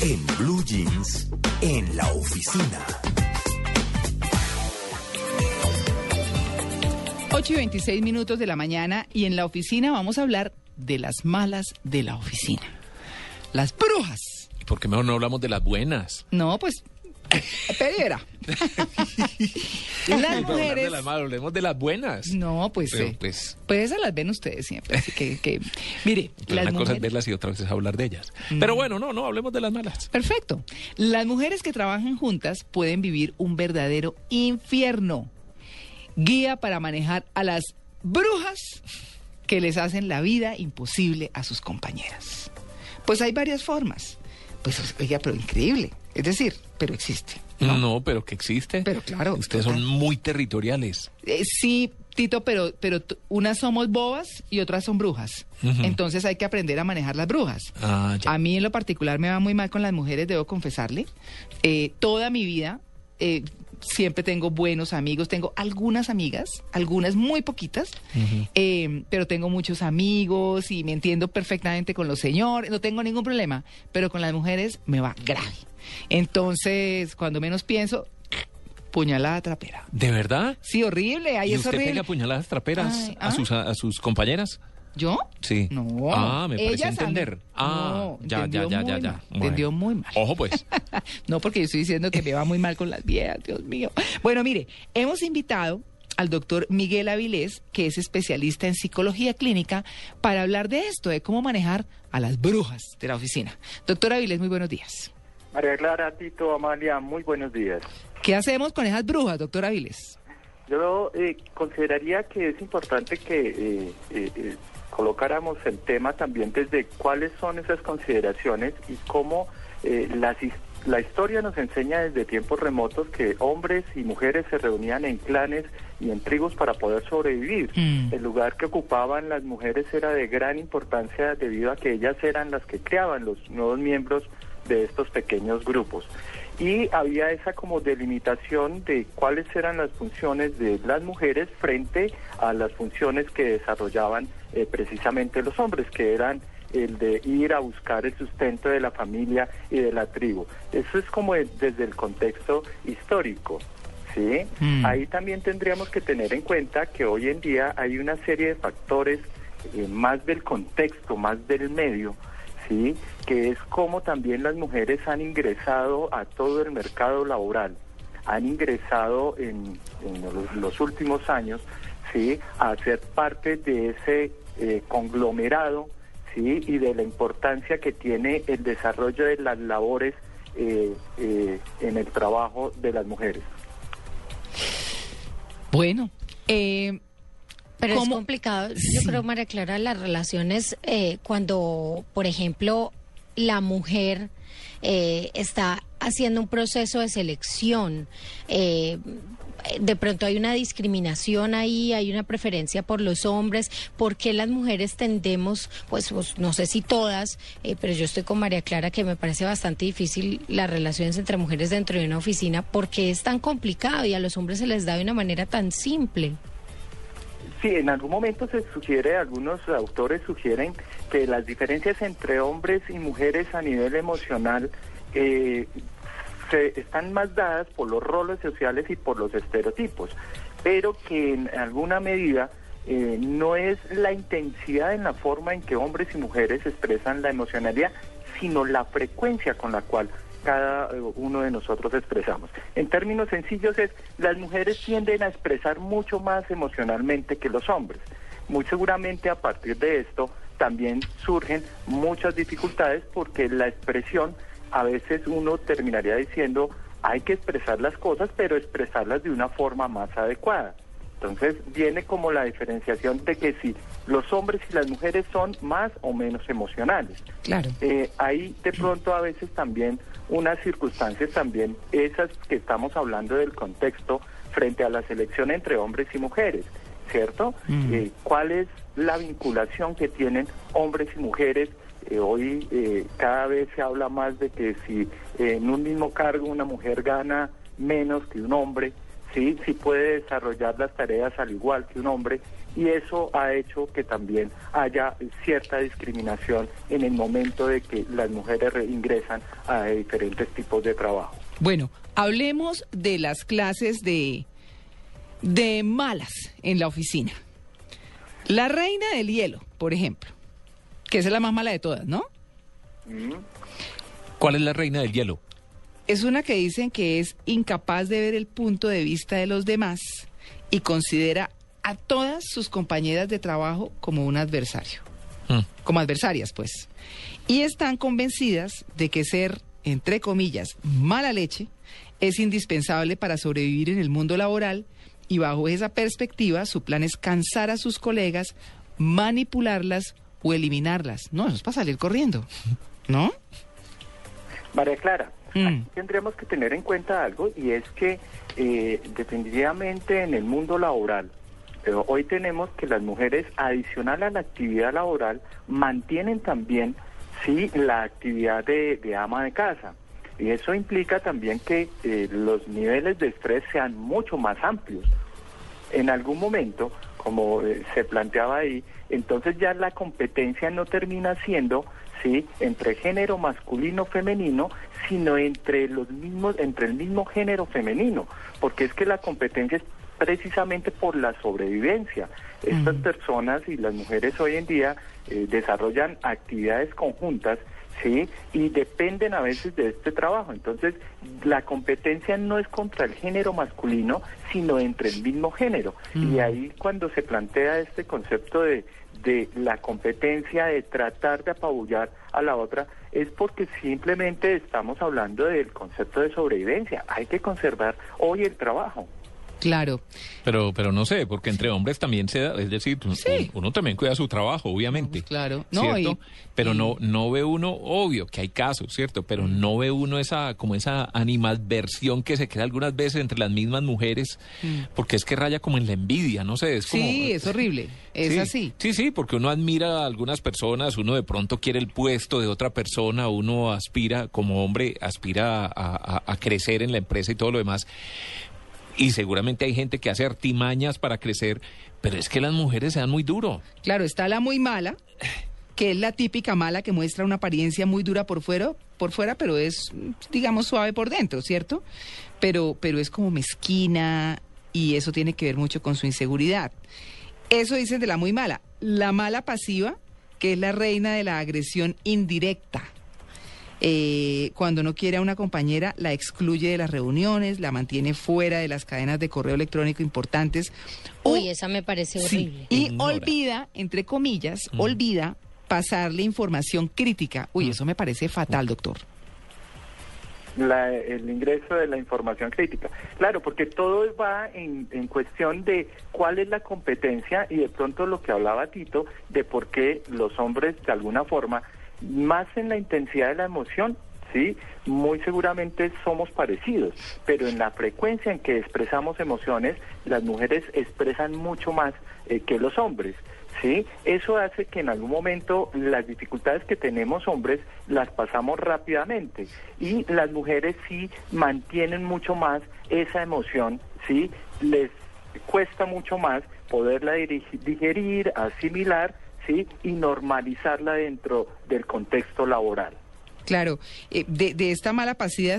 En Blue Jeans, en la oficina. 8 y 26 minutos de la mañana y en la oficina vamos a hablar de las malas de la oficina. Las brujas. ¿Por qué mejor no hablamos de las buenas? No, pues, pediera. las mujeres... De las malas, hablemos de las buenas. No, pues, Pero, eh, pues- pues esas las ven ustedes siempre. Así que, que mire, las una cosa es verlas y otra vez es hablar de ellas. Pero bueno, no, no, hablemos de las malas. Perfecto. Las mujeres que trabajan juntas pueden vivir un verdadero infierno. Guía para manejar a las brujas que les hacen la vida imposible a sus compañeras. Pues hay varias formas. Pues, oiga, pero increíble. Es decir, pero existe. No, pero que existe. Pero claro, Ustedes total. son muy territoriales. Eh, sí, Tito, pero, pero unas somos bobas y otras son brujas. Entonces hay que aprender a manejar las brujas. Ah. A mí en lo particular me va muy mal con las mujeres, debo confesarle. Eh, toda mi vida eh, siempre tengo buenos amigos, tengo algunas amigas, algunas muy poquitas, eh, pero tengo muchos amigos y me entiendo perfectamente con los señores, no tengo ningún problema, pero con las mujeres me va grave. Entonces, cuando menos pienso, puñalada trapera. ¿De verdad? Sí, horrible, ahí ¿Y es usted horrible. pega puñaladas traperas Ay, a, ¿ah? sus, a, a sus compañeras? ¿Yo? Sí. No. Ah, me parece entender. Ah, No, ya, ya, entendió ya, muy ya. Entendió muy mal. Ojo, pues. No, porque yo estoy diciendo que me va muy mal con las viejas, Dios mío. Bueno, mire, hemos invitado al doctor Miguel Avilés, que es especialista en psicología clínica, para hablar de esto, de cómo manejar a las brujas de la oficina. Doctor Avilés, muy buenos días. María Clara, Tito, Amalia, muy buenos días. ¿Qué hacemos con esas brujas, doctor Avilés? Yo eh, consideraría que es importante que eh, eh, eh, colocáramos el tema también desde cuáles son esas consideraciones y cómo eh, las la historia nos enseña desde tiempos remotos que hombres y mujeres se reunían en clanes y en tribus para poder sobrevivir. Mm. El lugar que ocupaban las mujeres era de gran importancia debido a que ellas eran las que creaban los nuevos miembros de estos pequeños grupos. Y había esa como delimitación de cuáles eran las funciones de las mujeres frente a las funciones que desarrollaban eh, precisamente los hombres, que eran el de ir a buscar el sustento de la familia y de la tribu. Eso es como desde el contexto histórico. ¿sí? Mm. Ahí también tendríamos que tener en cuenta que hoy en día hay una serie de factores eh, más del contexto, más del medio, ¿sí? que es como también las mujeres han ingresado a todo el mercado laboral, han ingresado en, en los, los últimos años ¿sí? a ser parte de ese eh, conglomerado ¿sí? y de la importancia que tiene el desarrollo de las labores eh, eh, en el trabajo de las mujeres. Bueno, eh, Pero es ¿Cómo? complicado, yo creo, María Clara, las relaciones eh, cuando, por ejemplo, la mujer eh, está haciendo un proceso de selección. De pronto hay una discriminación ahí, hay una preferencia por los hombres. ¿Por qué las mujeres tendemos, pues, pues, no sé si todas, eh, pero yo estoy con María Clara que me parece bastante difícil las relaciones entre mujeres dentro de una oficina porque es tan complicado y a los hombres se les da de una manera tan simple? Sí, en algún momento se sugiere, algunos autores sugieren que las diferencias entre hombres y mujeres a nivel emocional eh, se, están más dadas por los roles sociales y por los estereotipos, pero que en alguna medida eh, no es la intensidad en la forma en que hombres y mujeres expresan la emocionalidad, sino la frecuencia con la cual cada eh, uno de nosotros expresamos. En términos sencillos es, las mujeres tienden a expresar mucho más emocionalmente que los hombres. Muy seguramente a partir de esto también surgen muchas dificultades porque la expresión a veces uno terminaría diciendo hay que expresar las cosas pero expresarlas de una forma más adecuada. Entonces viene como la diferenciación de que si los hombres y las mujeres son más o menos emocionales. Claro. Eh, hay de pronto a veces también unas circunstancias también, esas que estamos hablando del contexto frente a la selección entre hombres y mujeres, ¿cierto? Mm. Eh, ¿Cuál es la vinculación que tienen hombres y mujeres? Eh, hoy eh, cada vez se habla más de que si eh, en un mismo cargo una mujer gana menos que un hombre, sí, sí puede desarrollar las tareas al igual que un hombre y eso ha hecho que también haya cierta discriminación en el momento de que las mujeres re- ingresan a diferentes tipos de trabajo. Bueno, hablemos de las clases de, de malas en la oficina. La reina del hielo, por ejemplo, que esa es la más mala de todas, ¿no? ¿Cuál es la reina del hielo? Es una que dicen que es incapaz de ver el punto de vista de los demás y considera a todas sus compañeras de trabajo como un adversario, Mm. como adversarias, pues. Y están convencidas de que ser, entre comillas, mala leche es indispensable para sobrevivir en el mundo laboral y bajo esa perspectiva su plan es cansar a sus colegas, manipularlas o eliminarlas. No, eso es para salir corriendo, ¿no? María Clara, Mm. aquí tendríamos que tener en cuenta algo y es que eh, definitivamente en el mundo laboral, eh, hoy tenemos que las mujeres, adicional a la actividad laboral, mantienen también sí la actividad de, de ama de casa. Y eso implica también que eh, los niveles de estrés sean mucho más amplios. En algún momento, como eh, se planteaba ahí, entonces ya la competencia no termina siendo sí entre género masculino femenino sino entre los mismos entre el mismo género femenino porque es que la competencia es precisamente por la sobrevivencia. Estas personas y las mujeres hoy en día eh, desarrollan actividades conjuntas sí y dependen a veces de este trabajo entonces la competencia no es contra el género masculino sino entre el mismo género y ahí cuando se plantea este concepto de de la competencia de tratar de apabullar a la otra es porque simplemente estamos hablando del concepto de sobrevivencia. Hay que conservar hoy el trabajo. Claro. Pero, pero no sé, porque entre hombres también se da, es decir, Sí. uno también cuida su trabajo, obviamente. Pues claro. No, ¿cierto? y- pero y- no, no ve uno, obvio que hay casos, ¿cierto? Pero Mm. no ve uno esa, como esa animadversión que se crea algunas veces entre las mismas mujeres, porque es que raya como en la envidia, no sé, es como... Mm. Sí, es horrible. Es Sí, así. Sí, sí, porque uno admira a algunas personas, uno de pronto quiere el puesto de otra persona, uno aspira, como hombre, aspira a, a- a crecer en la empresa y todo lo demás. Y seguramente hay gente que hace artimañas para crecer, pero es que las mujeres se dan muy duro. Claro, está la muy mala, que es la típica mala que muestra una apariencia muy dura por fuera, por fuera, pero es, digamos, suave por dentro, ¿cierto? Pero, pero es como mezquina y eso tiene que ver mucho con su inseguridad. Eso dicen de la muy mala. La mala pasiva, que es la reina de la agresión indirecta. Eh, cuando no quiere a una compañera, la excluye de las reuniones, la mantiene fuera de las cadenas de correo electrónico importantes. o- Uy, esa me parece Sí, horrible. Y Ignora. olvida, entre comillas, olvida pasarle información crítica. Uy, eso me parece fatal, doctor. La- el ingreso de la información crítica. Claro, porque todo va en, en cuestión de cuál es la competencia y de pronto lo que hablaba Tito, de por qué los hombres de alguna forma, más en la intensidad de la emoción, sí, muy seguramente somos parecidos, pero en la frecuencia en que expresamos emociones, las mujeres expresan mucho más eh, que los hombres. ¿sí? Eso hace que en algún momento las dificultades que tenemos hombres las pasamos rápidamente y las mujeres sí mantienen mucho más esa emoción, ¿sí? Les cuesta mucho más poderla digerir, asimilar, ¿sí? Y normalizarla dentro del contexto laboral. Claro, eh, de, de esta mala pasiva,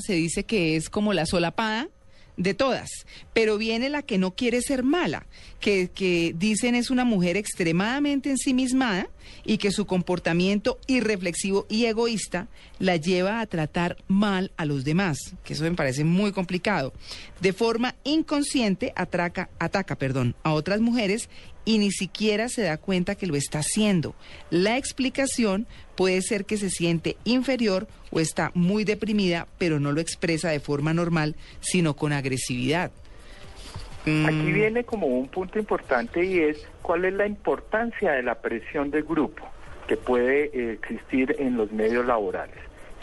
se dice que es como la solapada de todas, pero viene la que no quiere ser mala, que, que dicen es una mujer extremadamente ensimismada y que su comportamiento irreflexivo y egoísta la lleva a tratar mal a los demás, que eso me parece muy complicado. De forma inconsciente atraca, ataca perdón, a otras mujeres y ni siquiera se da cuenta que lo está haciendo. La explicación puede ser que se siente inferior o está muy deprimida, pero no lo expresa de forma normal, sino con agresividad. Mm. Aquí viene como un punto importante y es cuál es la importancia de la presión del grupo que puede eh, existir en los medios laborales.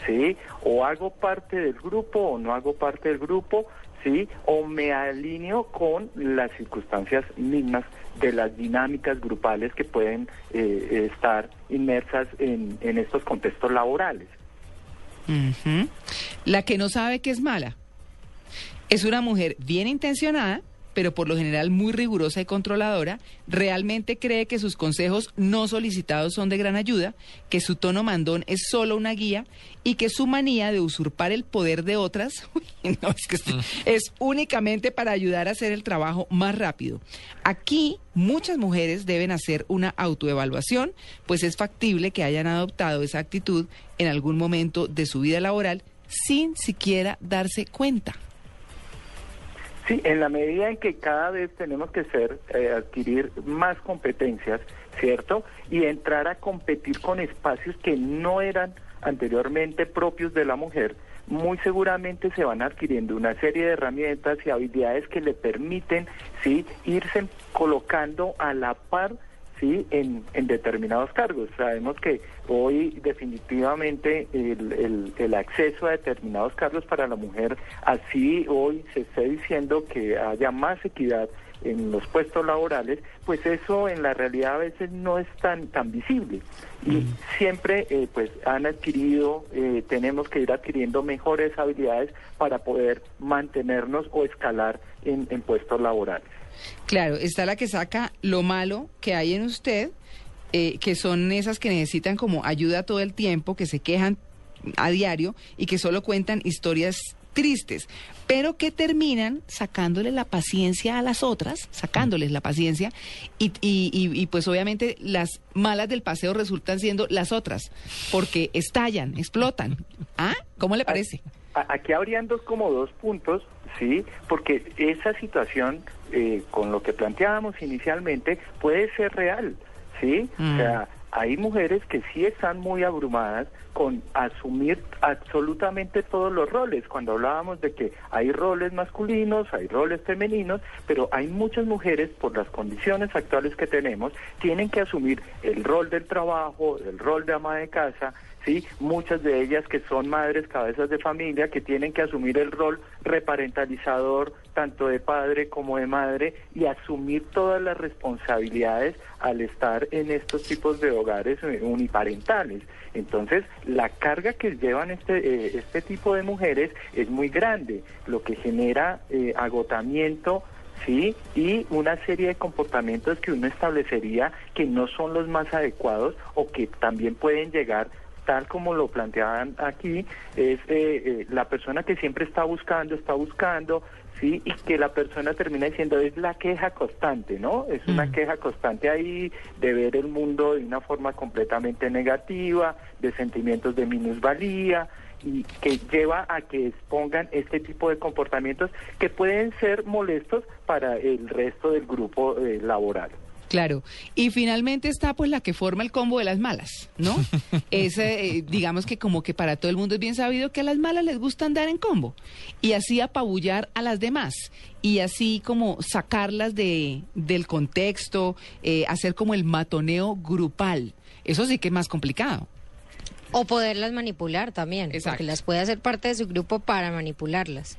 ¿Sí? O hago parte del grupo o no hago parte del grupo, ¿sí? O me alineo con las circunstancias mismas de las dinámicas grupales que pueden eh, estar inmersas en, en estos contextos laborales. La que no sabe que es mala. Es una mujer bien intencionada, pero por lo general muy rigurosa y controladora, realmente cree que sus consejos no solicitados son de gran ayuda, que su tono mandón es solo una guía y que su manía de usurpar el poder de otras uy, no, es, que es, es únicamente para ayudar a hacer el trabajo más rápido. Aquí muchas mujeres deben hacer una autoevaluación, pues es factible que hayan adoptado esa actitud en algún momento de su vida laboral sin siquiera darse cuenta. Sí, en la medida en que cada vez tenemos que ser, eh, adquirir más competencias, ¿cierto? Y entrar a competir con espacios que no eran anteriormente propios de la mujer, muy seguramente se van adquiriendo una serie de herramientas y habilidades que le permiten, sí, irse colocando a la par sí en, en determinados cargos. Sabemos que hoy definitivamente el, el, el, acceso a determinados cargos para la mujer, así hoy se está diciendo que haya más equidad en los puestos laborales, pues eso en la realidad a veces no es tan tan visible y siempre eh, pues han adquirido, eh, tenemos que ir adquiriendo mejores habilidades para poder mantenernos o escalar en, en puestos laborales. Claro, está la que saca lo malo que hay en usted, eh, que son esas que necesitan como ayuda todo el tiempo, que se quejan a diario y que solo cuentan historias tristes, pero que terminan sacándole la paciencia a las otras, sacándoles la paciencia, y, y, y, y, pues obviamente las malas del paseo resultan siendo las otras, porque estallan, explotan. ¿Ah? ¿Cómo le parece? Aquí habrían dos como dos puntos, sí, porque esa situación, eh, con lo que planteábamos inicialmente, puede ser real, sí, mm. o sea, hay mujeres que sí están muy abrumadas con asumir absolutamente todos los roles. Cuando hablábamos de que hay roles masculinos, hay roles femeninos, pero hay muchas mujeres, por las condiciones actuales que tenemos, tienen que asumir el rol del trabajo, el rol de ama de casa, ¿sí? Muchas de ellas que son madres, cabezas de familia, que tienen que asumir el rol reparentalizador, tanto de padre como de madre, y asumir todas las responsabilidades al estar en estos tipos de hogares uniparentales. Entonces, la carga que llevan este, eh, este tipo de mujeres es muy grande, lo que genera eh, agotamiento, ¿sí? Y una serie de comportamientos que uno establecería que no son los más adecuados o que también pueden llegar tal como lo planteaban aquí, es eh, eh, la persona que siempre está buscando, está buscando, sí, y que la persona termina diciendo es la queja constante, ¿no? Es una Mm. queja constante ahí de ver el mundo de una forma completamente negativa, de sentimientos de minusvalía y que lleva a que expongan este tipo de comportamientos que pueden ser molestos para el resto del grupo eh, laboral. Claro. Y finalmente está pues la que forma el combo de las malas, ¿no? es, eh, digamos que como que para todo el mundo es bien sabido que a las malas les gusta andar en combo y así apabullar a las demás y así como sacarlas de, del contexto, eh, hacer como el matoneo grupal. Eso sí que es más complicado. O poderlas manipular también, Exacto. porque las puede hacer parte de su grupo para manipularlas.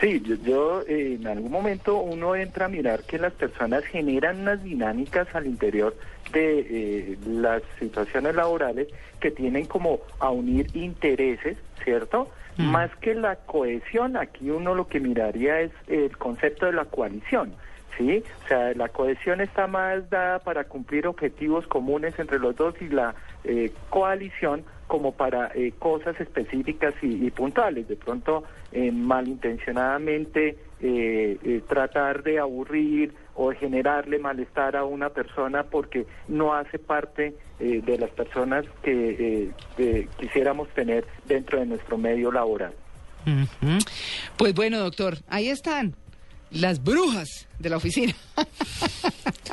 Sí, yo, yo, eh, en algún momento uno entra a mirar que las personas generan unas dinámicas al interior de eh, las situaciones laborales que tienen como a unir intereses, ¿cierto? Mm. Más que la cohesión, aquí uno lo que miraría es el concepto de la coalición. ¿Sí? O sea, la cohesión está más dada para cumplir objetivos comunes entre los dos y la eh, coalición como para eh, cosas específicas y, y, puntuales. De pronto, eh, malintencionadamente, eh, eh, tratar de aburrir o generarle malestar a una persona porque no hace parte eh, de las personas que quisiéramos tener dentro de nuestro medio laboral. Pues bueno, doctor, ahí están las brujas de la oficina.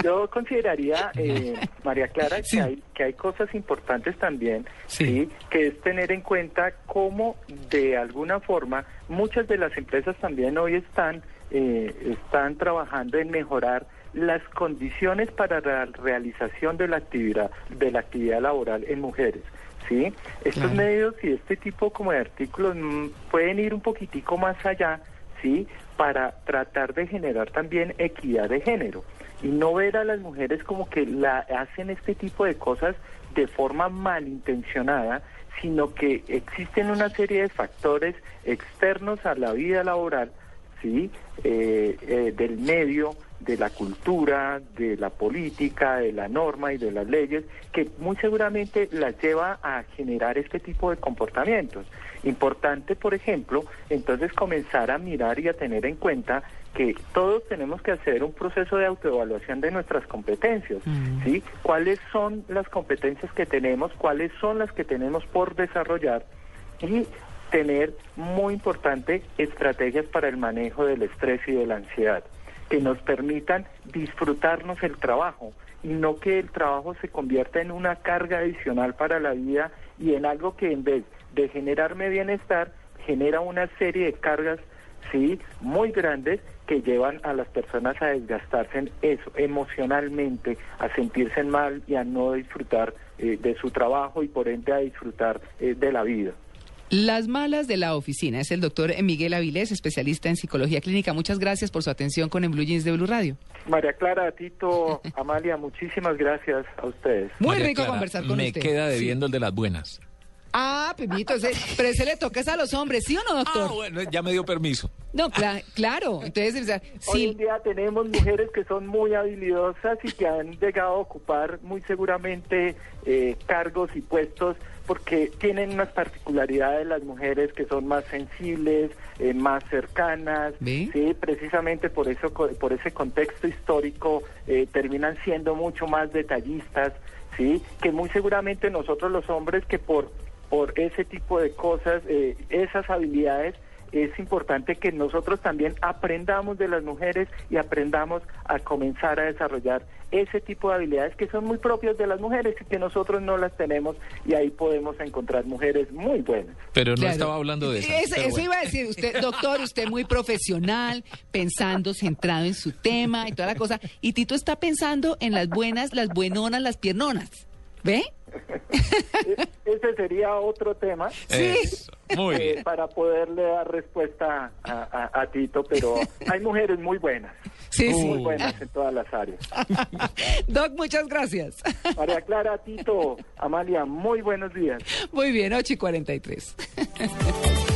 Yo consideraría, eh, María Clara, sí. que, hay, que hay cosas importantes también, sí. sí. que es tener en cuenta cómo de alguna forma muchas de las empresas también hoy están eh, están trabajando en mejorar las condiciones para la realización de la actividad de la actividad laboral en mujeres. ¿sí? Estos Claro. medios y este tipo como de artículos mm, pueden ir un poquitico más allá, ¿sí? Para tratar de generar también equidad de género y no ver a las mujeres como que la hacen este tipo de cosas de forma malintencionada, sino que existen una serie de factores externos a la vida laboral, ¿sí? Eh, eh, del medio, de la cultura, de la política, de la norma y de las leyes, que muy seguramente las lleva a generar este tipo de comportamientos. Importante, por ejemplo, entonces comenzar a mirar y a tener en cuenta que todos tenemos que hacer un proceso de autoevaluación de nuestras competencias, ¿sí? ¿Cuáles son las competencias que tenemos? ¿Cuáles son las que tenemos por desarrollar? Y tener, muy importante, estrategias para el manejo del estrés y de la ansiedad, que nos permitan disfrutarnos el trabajo y no que el trabajo se convierta en una carga adicional para la vida y en algo que en vez de generarme bienestar, genera una serie de cargas, sí, muy grandes que llevan a las personas a desgastarse en eso, emocionalmente, a sentirse mal y a no disfrutar eh, de su trabajo y por ende a disfrutar eh, de la vida. Las malas de la oficina. Es el doctor Miguel Avilés, especialista en psicología clínica. Muchas gracias por su atención con En Blue Jeans de Blue Radio. María Clara, Tito, Amalia, muchísimas gracias a ustedes. Muy María rico Clara, conversar con me usted. queda Sí. debiendo el de las buenas. Ah, ese- pero ese le toca a los hombres, ¿sí o no, doctor? Ah, bueno, ya me dio permiso. No, cla- claro. Entonces, o sea, Hoy en sí. día tenemos mujeres que son muy habilidosas y que han llegado a ocupar muy seguramente eh, cargos y puestos porque tienen unas particularidades las mujeres que son más sensibles, eh, más cercanas, sí, precisamente por eso co- por ese contexto histórico eh, terminan siendo mucho más detallistas, sí, que muy seguramente nosotros los hombres que por por ese tipo de cosas, eh, esas habilidades es importante que nosotros también aprendamos de las mujeres y aprendamos a comenzar a desarrollar ese tipo de habilidades que son muy propias de las mujeres y que nosotros no las tenemos y ahí podemos encontrar mujeres muy buenas. Pero no Claro. estaba hablando de eso. Es- eso bueno. iba a decir, usted, doctor, usted muy profesional, pensando, centrado en su tema y toda la cosa. Y Tito está pensando en las buenas, las buenonas, las piernonas. ¿Ve? E- Ese sería otro tema. Eso, Muy eh, bien. para poderle dar respuesta a, a- a Tito, pero hay mujeres muy buenas, Sí, muy sí. buenas en todas las áreas. Doc, muchas gracias. María Clara, Tito, Amalia, muy buenos días. Muy bien, 8 y 43.